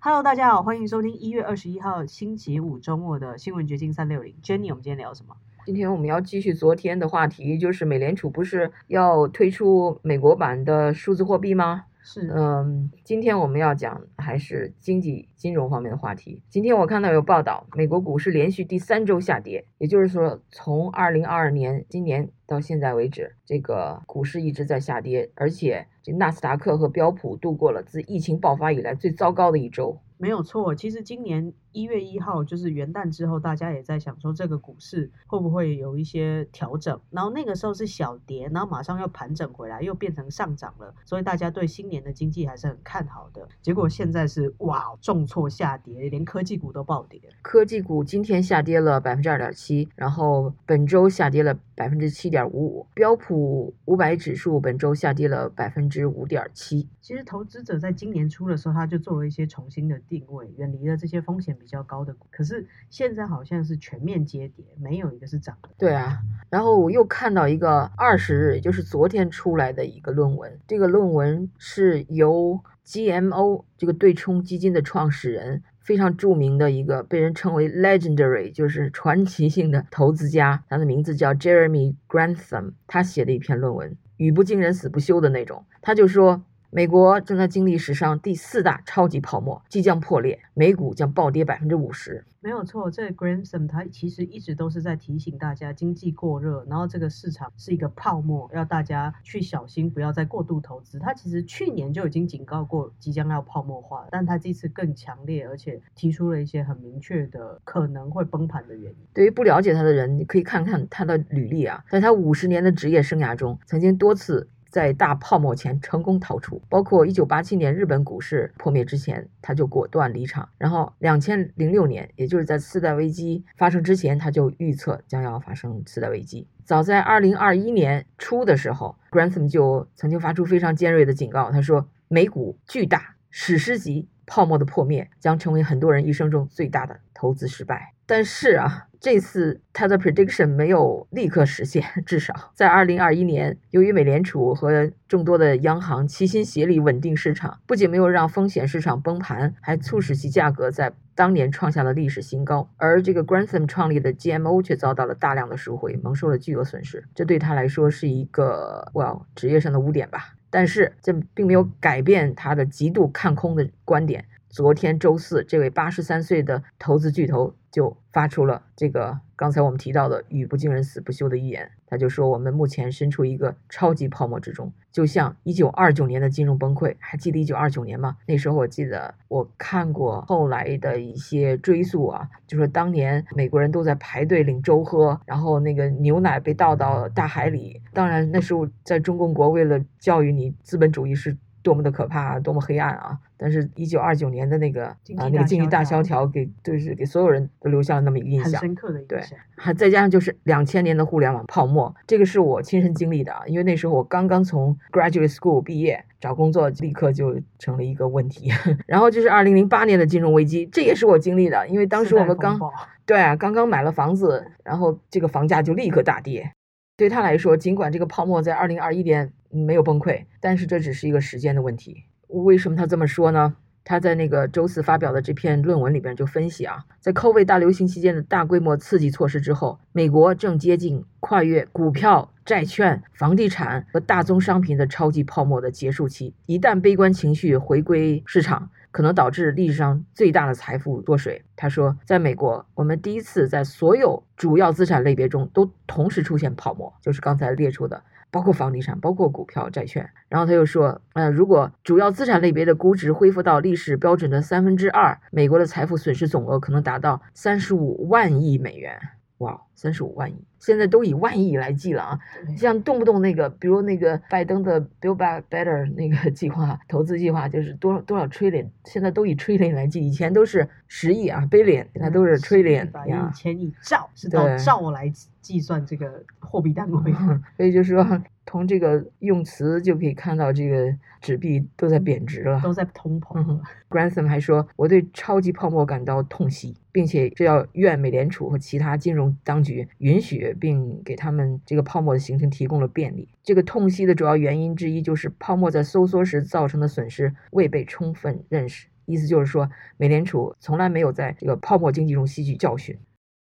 Hello，大家好，欢迎收听一月二十一号星期五周末的新闻掘金三六零。Jenny，我们今天聊什么？今天我们要继续昨天的话题，就是美联储不是要推出美国版的数字货币吗？是，嗯，今天我们要讲还是经济金融方面的话题。今天我看到有报道，美国股市连续第三周下跌，也就是说，从二零二二年今年到现在为止，这个股市一直在下跌，而且这纳斯达克和标普度过了自疫情爆发以来最糟糕的一周。没有错，其实今年一月一号就是元旦之后，大家也在想说这个股市会不会有一些调整，然后那个时候是小跌，然后马上又盘整回来，又变成上涨了，所以大家对新年的经济还是很看好的。结果现在是哇，重挫下跌，连科技股都暴跌。科技股今天下跌了百分之二点七，然后本周下跌了百分之七点五五，标普五百指数本周下跌了百分之五点七。其实投资者在今年初的时候，他就做了一些重新的定位，远离了这些风险比较高的股。可是现在好像是全面接跌，没有一个是涨的。对啊，然后我又看到一个二十日，也就是昨天出来的一个论文，这个论文是由 GMO 这个对冲基金的创始人，非常著名的一个被人称为 legendary，就是传奇性的投资家，他的名字叫 Jeremy Grantham，他写的一篇论文，语不惊人死不休的那种，他就说。美国正在经历史上第四大超级泡沫，即将破裂，美股将暴跌百分之五十。没有错，这 Grantham 他其实一直都是在提醒大家，经济过热，然后这个市场是一个泡沫，要大家去小心，不要再过度投资。他其实去年就已经警告过，即将要泡沫化，但他这次更强烈，而且提出了一些很明确的可能会崩盘的原因。对于不了解他的人，你可以看看他的履历啊，在他五十年的职业生涯中，曾经多次。在大泡沫前成功逃出，包括一九八七年日本股市破灭之前，他就果断离场。然后两千零六年，也就是在次贷危机发生之前，他就预测将要发生次贷危机。早在二零二一年初的时候，Grantham 就曾经发出非常尖锐的警告，他说：“美股巨大史诗级泡沫的破灭将成为很多人一生中最大的投资失败。”但是啊。这次他的 prediction 没有立刻实现，至少在二零二一年，由于美联储和众多的央行齐心协力稳定市场，不仅没有让风险市场崩盘，还促使其价格在当年创下了历史新高。而这个 Grantham 创立的 GMO 却遭到了大量的赎回，蒙受了巨额损失。这对他来说是一个 well 职业上的污点吧。但是这并没有改变他的极度看空的观点。昨天周四，这位八十三岁的投资巨头就发出了这个刚才我们提到的“语不惊人死不休”的预言。他就说：“我们目前身处一个超级泡沫之中，就像一九二九年的金融崩溃。还记得一九二九年吗？那时候我记得我看过后来的一些追溯啊，就说当年美国人都在排队领粥喝，然后那个牛奶被倒到大海里。当然，那时候在中共国为了教育你资本主义是。”多么的可怕，多么黑暗啊！但是，一九二九年的那个啊，那个经济大萧条，给就是给所有人都留下了那么一个印象，很深刻的印象。对，还再加上就是两千年的互联网泡沫，这个是我亲身经历的啊。因为那时候我刚刚从 graduate school 毕业，找工作立刻就成了一个问题。然后就是二零零八年的金融危机，这也是我经历的。因为当时我们刚对啊，刚刚买了房子，然后这个房价就立刻大跌。对他来说，尽管这个泡沫在二零二一年。没有崩溃，但是这只是一个时间的问题。为什么他这么说呢？他在那个周四发表的这篇论文里边就分析啊，在 COVID 大流行期间的大规模刺激措施之后，美国正接近跨越股票、债券、房地产和大宗商品的超级泡沫的结束期。一旦悲观情绪回归市场，可能导致历史上最大的财富缩水。他说，在美国，我们第一次在所有主要资产类别中都同时出现泡沫，就是刚才列出的。包括房地产，包括股票、债券。然后他又说，呃，如果主要资产类别的估值恢复到历史标准的三分之二，美国的财富损失总额可能达到三十五万亿美元。哇，三十五万亿，现在都以万亿来计了啊！像动不动那个，比如那个拜登的 Build Back Better 那个计划，投资计划就是多少多少 trillion，现在都以 trillion 来计，以前都是十亿啊，billion，现在都是 trillion 呀，以前以兆是到兆来计算这个货币单位，所以就是说。从这个用词就可以看到，这个纸币都在贬值了，都在通膨。Grantham 还说：“我对超级泡沫感到痛惜，并且这要怨美联储和其他金融当局允许并给他们这个泡沫的形成提供了便利。这个痛惜的主要原因之一就是泡沫在收缩时造成的损失未被充分认识。”意思就是说，美联储从来没有在这个泡沫经济中吸取教训。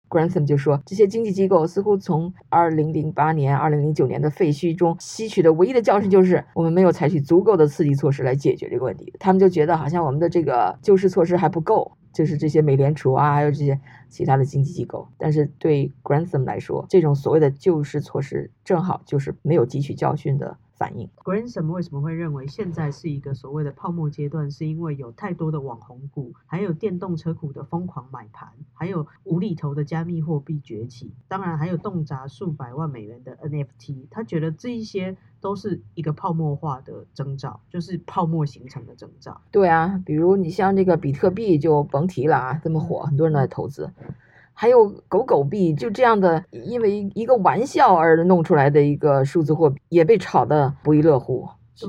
Grantham 就说，这些经济机构似乎从2008年、2009年的废墟中吸取的唯一的教训就是，我们没有采取足够的刺激措施来解决这个问题。他们就觉得好像我们的这个救市措施还不够，就是这些美联储啊，还有这些其他的经济机构。但是对 Grantham 来说，这种所谓的救市措施正好就是没有汲取教训的。反应 g r a n s o m 为什么会认为现在是一个所谓的泡沫阶段？是因为有太多的网红股，还有电动车股的疯狂买盘，还有无厘头的加密货币崛起，当然还有动辄数百万美元的 NFT。他觉得这一些都是一个泡沫化的征兆，就是泡沫形成的征兆。对啊，比如你像这个比特币就甭提了啊，这么火，很多人都在投资。还有狗狗币，就这样的，因为一个玩笑而弄出来的一个数字货币，也被炒得不亦乐乎。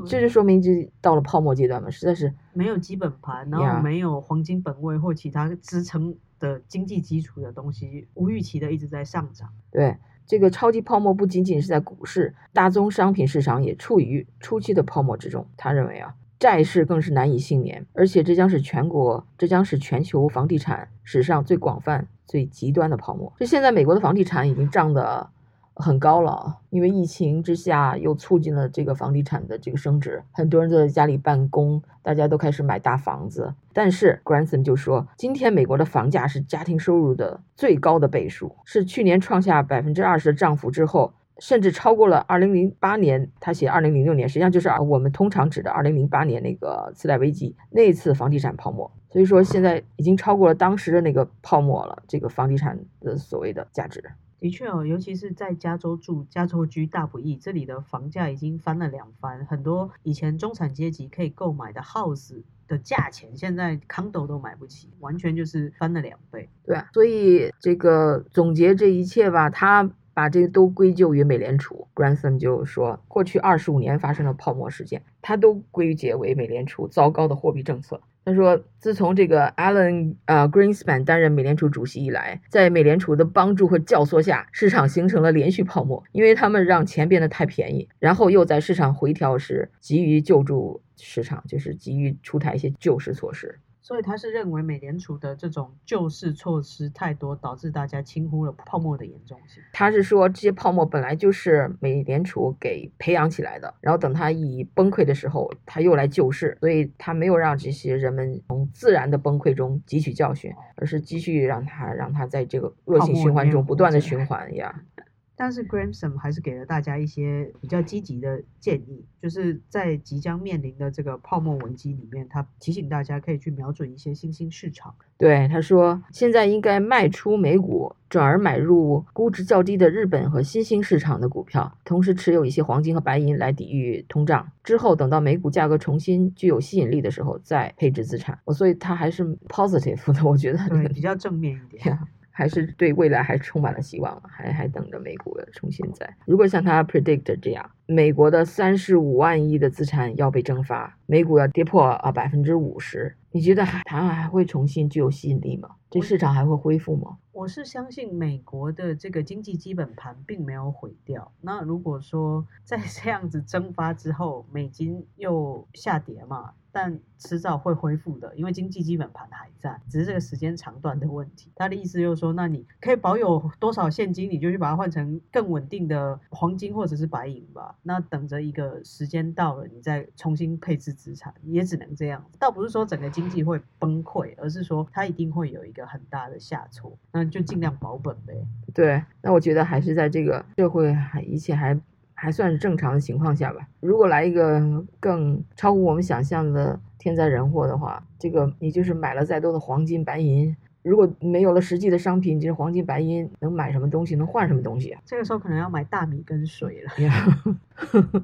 这就说明这到了泡沫阶段嘛，实在是没有基本盘，然后没有黄金本位或其他支撑的经济基础的东西，无预期的一直在上涨。对，这个超级泡沫不仅仅是在股市，大宗商品市场也处于初期的泡沫之中。他认为啊。债市更是难以幸免，而且这将是全国，这将是全球房地产史上最广泛、最极端的泡沫。就现在，美国的房地产已经涨得很高了，因为疫情之下又促进了这个房地产的这个升值，很多人都在家里办公，大家都开始买大房子。但是 Grantham 就说，今天美国的房价是家庭收入的最高的倍数，是去年创下百分之二十的涨幅之后。甚至超过了二零零八年，他写二零零六年，实际上就是啊，我们通常指的二零零八年那个次贷危机那次房地产泡沫。所以说现在已经超过了当时的那个泡沫了，这个房地产的所谓的价值。的确哦，尤其是在加州住，加州居大不易，这里的房价已经翻了两番，很多以前中产阶级可以购买的 house 的价钱，现在 condo 都买不起，完全就是翻了两倍。对啊，所以这个总结这一切吧，他。把这个都归咎于美联储，Grantham 就说，过去二十五年发生的泡沫事件，他都归结为美联储糟糕的货币政策。他说，自从这个 Alan 呃 Greenspan 担任美联储主席以来，在美联储的帮助和教唆下，市场形成了连续泡沫，因为他们让钱变得太便宜，然后又在市场回调时急于救助市场，就是急于出台一些救市措施。所以他是认为美联储的这种救市措施太多，导致大家轻忽了泡沫的严重性。他是说这些泡沫本来就是美联储给培养起来的，然后等它一崩溃的时候，他又来救市，所以他没有让这些人们从自然的崩溃中汲取教训，而是继续让他让他在这个恶性循环中不断的循环呀。但是 Gramson 还是给了大家一些比较积极的建议，就是在即将面临的这个泡沫危机里面，他提醒大家可以去瞄准一些新兴市场。对，他说现在应该卖出美股，转而买入估值较低的日本和新兴市场的股票，同时持有一些黄金和白银来抵御通胀。之后等到美股价格重新具有吸引力的时候，再配置资产。我所以他还是 positive 的，我觉得对比较正面一点。还是对未来还充满了希望，还还等着美股重新在。如果像他 predict 这样，美国的三十五万亿的资产要被蒸发，美股要跌破啊百分之五十，你觉得还它还会重新具有吸引力吗？这市场还会恢复吗？我是相信美国的这个经济基本盘并没有毁掉。那如果说在这样子蒸发之后，美金又下跌嘛？但迟早会恢复的，因为经济基本盘还在，只是这个时间长短的问题。他的意思就是说，那你可以保有多少现金，你就去把它换成更稳定的黄金或者是白银吧。那等着一个时间到了，你再重新配置资产，也只能这样。倒不是说整个经济会崩溃，而是说它一定会有一个很大的下挫，那就尽量保本呗。对，那我觉得还是在这个社会还一切还。还算是正常的情况下吧。如果来一个更超乎我们想象的天灾人祸的话，这个你就是买了再多的黄金白银，如果没有了实际的商品，这黄金白银能买什么东西？能换什么东西啊？这个时候可能要买大米跟水了。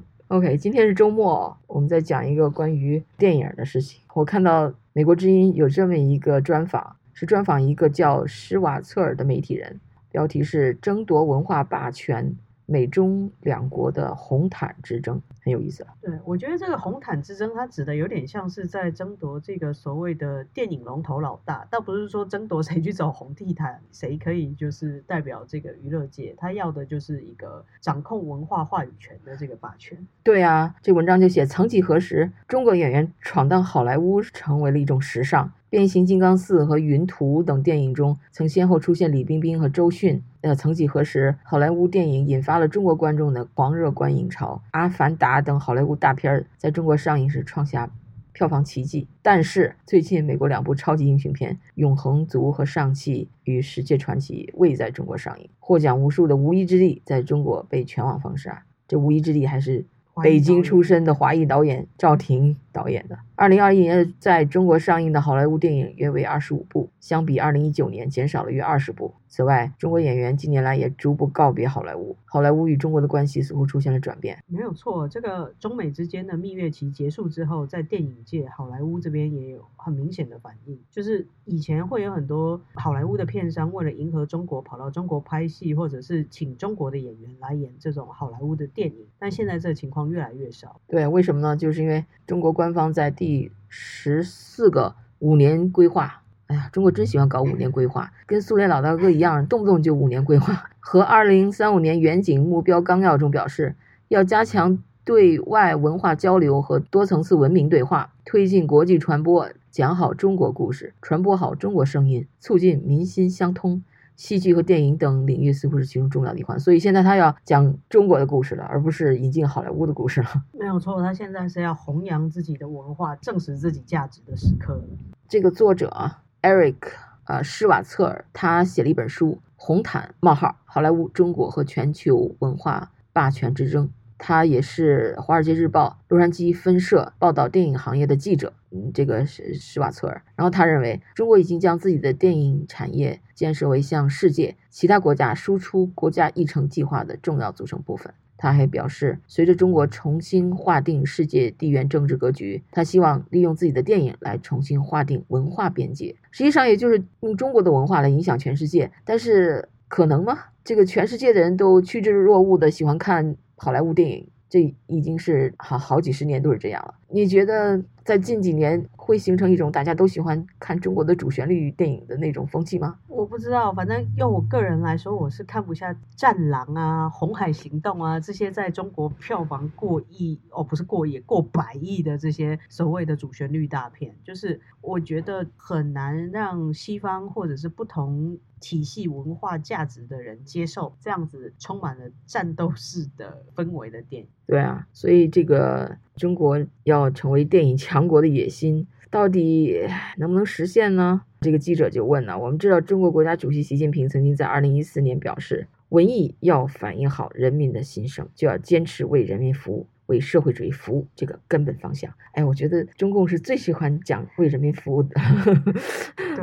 OK，今天是周末，我们再讲一个关于电影的事情。我看到美国之音有这么一个专访，是专访一个叫施瓦策尔的媒体人，标题是“争夺文化霸权”。美中两国的红毯之争，很有意思啊。对，我觉得这个红毯之争，它指的有点像是在争夺这个所谓的电影龙头老大，倒不是说争夺谁去走红地毯，谁可以就是代表这个娱乐界，他要的就是一个掌控文化话语权的这个霸权。对啊，这文章就写，曾几何时，中国演员闯荡好莱坞成为了一种时尚。变形金刚四和云图等电影中，曾先后出现李冰冰和周迅。呃，曾几何时，好莱坞电影引发了中国观众的狂热观影潮，《阿凡达》等好莱坞大片在中国上映时创下票房奇迹。但是，最近美国两部超级英雄片《永恒族》和《上汽与《世界传奇》未在中国上映，获奖无数的《无依之地》在中国被全网封杀。这《无依之地》还是北京出身的华裔导演赵婷导演的。二零二一年在中国上映的好莱坞电影约为二十五部，相比二零一九年减少了约二十部。此外，中国演员近年来也逐步告别好莱坞，好莱坞与中国的关系似乎出现了转变。没有错，这个中美之间的蜜月期结束之后，在电影界，好莱坞这边也有很明显的反应，就是以前会有很多好莱坞的片商为了迎合中国，跑到中国拍戏，或者是请中国的演员来演这种好莱坞的电影，但现在这个情况越来越少。对，为什么呢？就是因为中国官方在第十四个五年规划，哎呀，中国真喜欢搞五年规划，跟苏联老大哥一样，动不动就五年规划。和二零三五年远景目标纲要中表示，要加强对外文化交流和多层次文明对话，推进国际传播，讲好中国故事，传播好中国声音，促进民心相通。戏剧和电影等领域似乎是其中重要的一环，所以现在他要讲中国的故事了，而不是引进好莱坞的故事了。没有错，他现在是要弘扬自己的文化，证实自己价值的时刻。这个作者啊，Eric 啊施瓦策尔，他写了一本书《红毯冒号好莱坞中国和全球文化霸权之争》。他也是《华尔街日报》洛杉矶分社报道电影行业的记者，嗯，这个是施瓦策尔。然后他认为，中国已经将自己的电影产业建设为向世界其他国家输出国家议程计划的重要组成部分。他还表示，随着中国重新划定世界地缘政治格局，他希望利用自己的电影来重新划定文化边界。实际上，也就是用中国的文化来影响全世界。但是，可能吗？这个全世界的人都趋之若鹜的喜欢看。好莱坞电影，这已经是好好几十年都是这样了。你觉得在近几年会形成一种大家都喜欢看中国的主旋律电影的那种风气吗？我不知道，反正用我个人来说，我是看不下《战狼》啊、《红海行动》啊这些在中国票房过亿哦，不是过亿，过百亿的这些所谓的主旋律大片，就是我觉得很难让西方或者是不同。体系文化价值的人接受这样子充满了战斗式的氛围的电影，对啊，所以这个中国要成为电影强国的野心到底能不能实现呢？这个记者就问了。我们知道，中国国家主席习近平曾经在二零一四年表示，文艺要反映好人民的心声，就要坚持为人民服务。为社会主义服务这个根本方向，哎，我觉得中共是最喜欢讲为人民服务的，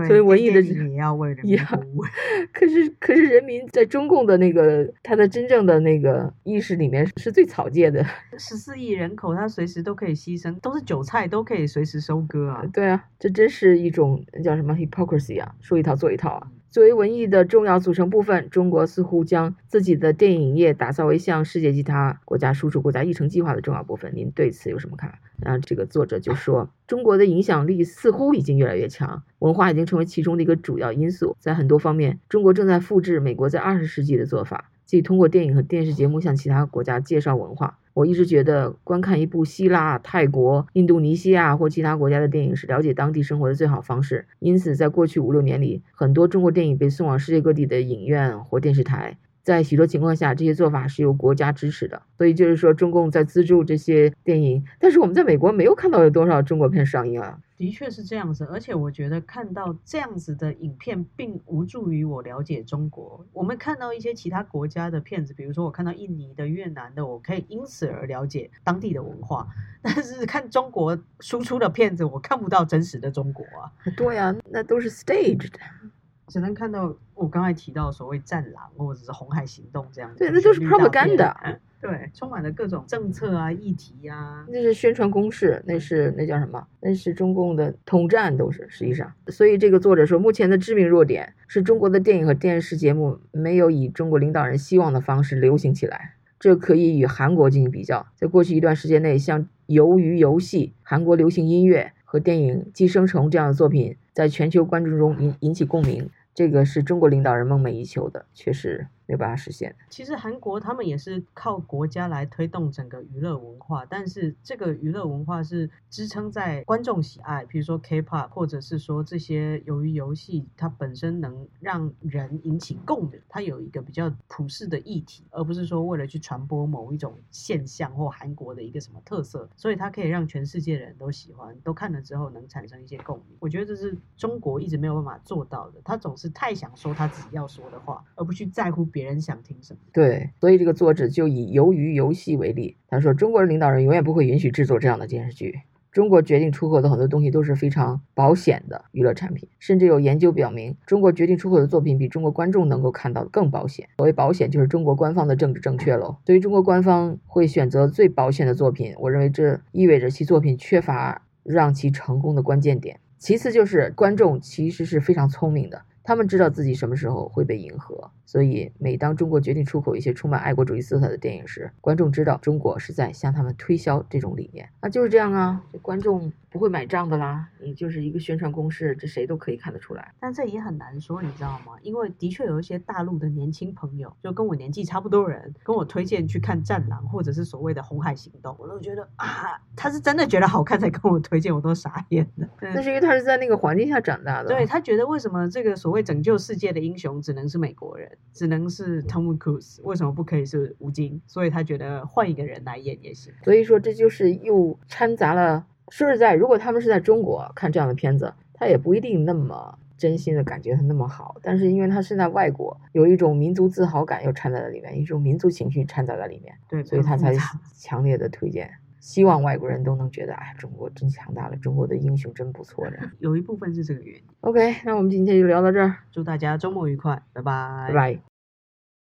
所以文艺的也要为人民服务。可是，可是人民在中共的那个他的真正的那个意识里面是最草芥的。十四亿人口，他随时都可以牺牲，都是韭菜，都可以随时收割啊。对啊，这真是一种叫什么 hypocrisy 啊，说一套做一套啊。作为文艺的重要组成部分，中国似乎将自己的电影业打造为向世界其他国家输出国家议程计划的重要部分。您对此有什么看法？然后这个作者就说，中国的影响力似乎已经越来越强，文化已经成为其中的一个主要因素。在很多方面，中国正在复制美国在二十世纪的做法。即通过电影和电视节目向其他国家介绍文化。我一直觉得，观看一部希腊、泰国、印度尼西亚或其他国家的电影是了解当地生活的最好方式。因此，在过去五六年里，很多中国电影被送往世界各地的影院或电视台。在许多情况下，这些做法是由国家支持的，所以就是说，中共在资助这些电影。但是我们在美国没有看到有多少中国片上映啊。的确是这样子，而且我觉得看到这样子的影片，并无助于我了解中国。我们看到一些其他国家的片子，比如说我看到印尼的、越南的，我可以因此而了解当地的文化。但是看中国输出的片子，我看不到真实的中国啊。对啊，那都是 staged。只能看到我刚才提到所谓“战狼”或者是“红海行动”这样对，那就是 propaganda。对，充满了各种政策啊、议题啊。那是宣传攻势，那是那叫什么？那是中共的统战，都是实际上。所以这个作者说，目前的致命弱点是中国的电影和电视节目没有以中国领导人希望的方式流行起来。这可以与韩国进行比较。在过去一段时间内，像《鱿鱼游戏》、韩国流行音乐和电影《寄生虫》这样的作品，在全球观众中引引起共鸣。这个是中国领导人梦寐以求的，确实没有办法实现。其实韩国他们也是靠国家来推动整个娱乐文化，但是这个娱乐文化是支撑在观众喜爱，比如说 K-pop，或者是说这些由于游戏它本身能让人引起共鸣，它有一个比较普世的议题，而不是说为了去传播某一种现象或韩国的一个什么特色，所以它可以让全世界的人都喜欢，都看了之后能产生一些共鸣。我觉得这是中国一直没有办法做到的，他总是。太想说他自己要说的话，而不去在乎别别人想听什么。对，所以这个作者就以《鱿鱼游戏》为例，他说中国的领导人永远不会允许制作这样的电视剧。中国决定出口的很多东西都是非常保险的娱乐产品，甚至有研究表明，中国决定出口的作品比中国观众能够看到的更保险。所谓保险，就是中国官方的政治正确喽。对于中国官方会选择最保险的作品，我认为这意味着其作品缺乏让其成功的关键点。其次就是观众其实是非常聪明的。他们知道自己什么时候会被迎合，所以每当中国决定出口一些充满爱国主义色彩的电影时，观众知道中国是在向他们推销这种理念。那就是这样啊，观众不会买账的啦。你就是一个宣传攻势，这谁都可以看得出来。但这也很难说，你知道吗？因为的确有一些大陆的年轻朋友，就跟我年纪差不多人，跟我推荐去看《战狼》或者是所谓的《红海行动》，我都觉得啊，他是真的觉得好看才跟我推荐，我都傻眼了。那是因为他是在那个环境下长大的。对他觉得为什么这个所谓。拯救世界的英雄只能是美国人，只能是 Tom Cruise，为什么不可以是吴京？所以他觉得换一个人来演也行。所以说这就是又掺杂了。说实在，如果他们是在中国看这样的片子，他也不一定那么真心的感觉他那么好。但是因为他是在外国，有一种民族自豪感又掺杂在里面，一种民族情绪掺杂在里面，对，所以他才强烈的推荐。希望外国人都能觉得，哎，中国真强大了，中国的英雄真不错 的。有一部分是这个原因。OK，那我们今天就聊到这儿，祝大家周末愉快，拜拜，拜拜。